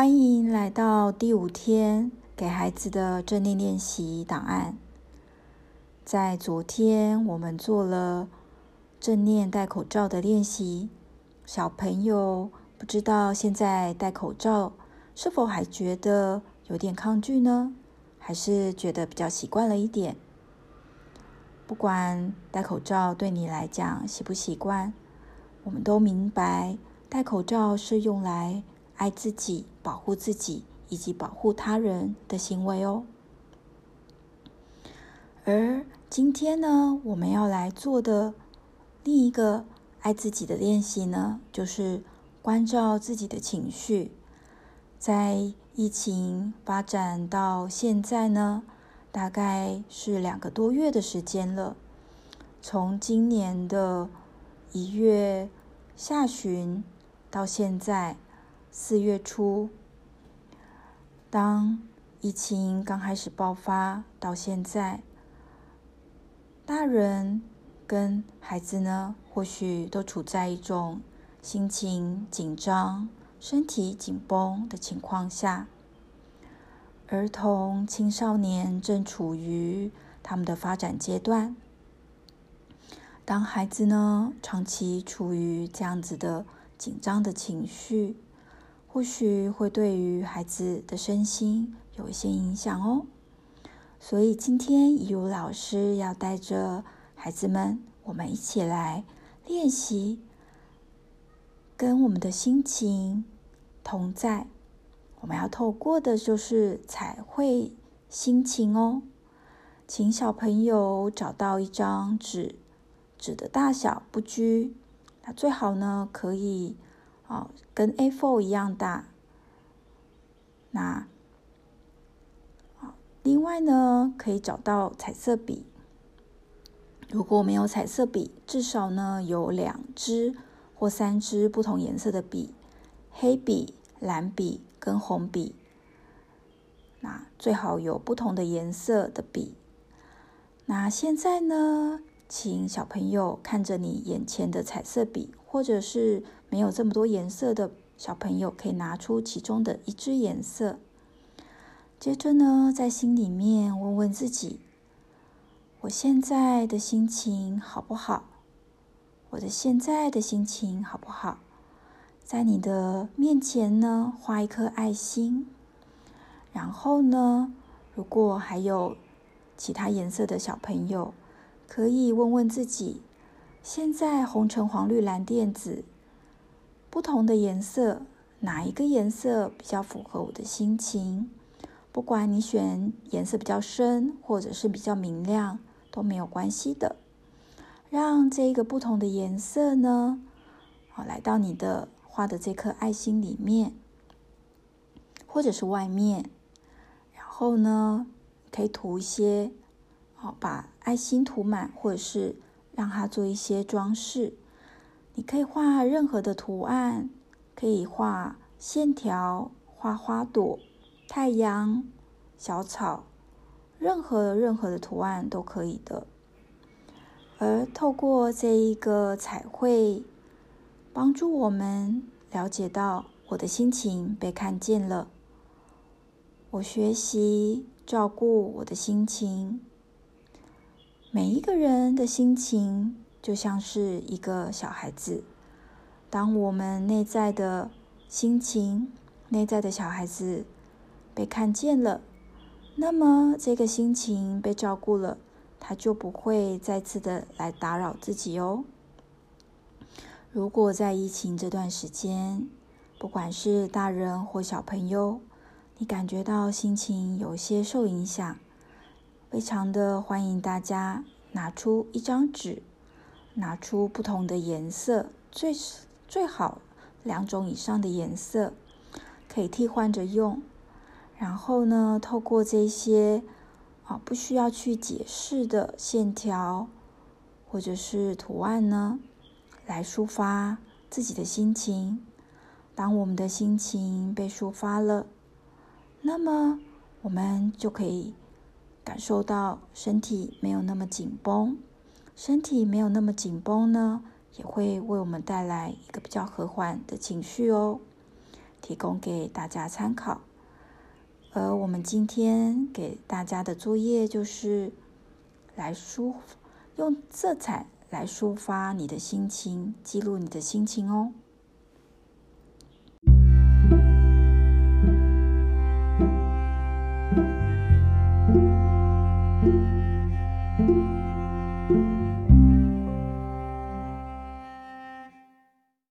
欢迎来到第五天给孩子的正念练习档案。在昨天，我们做了正念戴口罩的练习。小朋友不知道现在戴口罩是否还觉得有点抗拒呢？还是觉得比较习惯了一点？不管戴口罩对你来讲习不习惯，我们都明白戴口罩是用来爱自己、保护自己以及保护他人的行为哦。而今天呢，我们要来做的另一个爱自己的练习呢，就是关照自己的情绪。在疫情发展到现在呢，大概是两个多月的时间了。从今年的一月下旬到现在。四月初，当疫情刚开始爆发到现在，大人跟孩子呢，或许都处在一种心情紧张、身体紧绷的情况下。儿童、青少年正处于他们的发展阶段。当孩子呢，长期处于这样子的紧张的情绪。或许会对于孩子的身心有一些影响哦，所以今天怡如老师要带着孩子们，我们一起来练习，跟我们的心情同在。我们要透过的就是彩绘心情哦，请小朋友找到一张纸，纸的大小不拘，那最好呢可以。哦，跟 A4 一样大。那，另外呢，可以找到彩色笔。如果没有彩色笔，至少呢有两支或三支不同颜色的笔，黑笔、蓝笔跟红笔。那最好有不同的颜色的笔。那现在呢，请小朋友看着你眼前的彩色笔，或者是。没有这么多颜色的小朋友，可以拿出其中的一支颜色。接着呢，在心里面问问自己：我现在的心情好不好？我的现在的心情好不好？在你的面前呢，画一颗爱心。然后呢，如果还有其他颜色的小朋友，可以问问自己：现在红橙黄绿蓝靛紫。不同的颜色，哪一个颜色比较符合我的心情？不管你选颜色比较深，或者是比较明亮，都没有关系的。让这个不同的颜色呢，好，来到你的画的这颗爱心里面，或者是外面。然后呢，可以涂一些，好，把爱心涂满，或者是让它做一些装饰。你可以画任何的图案，可以画线条、画花朵、太阳、小草，任何任何的图案都可以的。而透过这一个彩绘，帮助我们了解到我的心情被看见了。我学习照顾我的心情，每一个人的心情。就像是一个小孩子，当我们内在的心情、内在的小孩子被看见了，那么这个心情被照顾了，他就不会再次的来打扰自己哦。如果在疫情这段时间，不管是大人或小朋友，你感觉到心情有些受影响，非常的欢迎大家拿出一张纸。拿出不同的颜色，最最好两种以上的颜色，可以替换着用。然后呢，透过这些啊不需要去解释的线条或者是图案呢，来抒发自己的心情。当我们的心情被抒发了，那么我们就可以感受到身体没有那么紧绷。身体没有那么紧绷呢，也会为我们带来一个比较和缓的情绪哦。提供给大家参考。而我们今天给大家的作业就是来抒，用色彩来抒发你的心情，记录你的心情哦。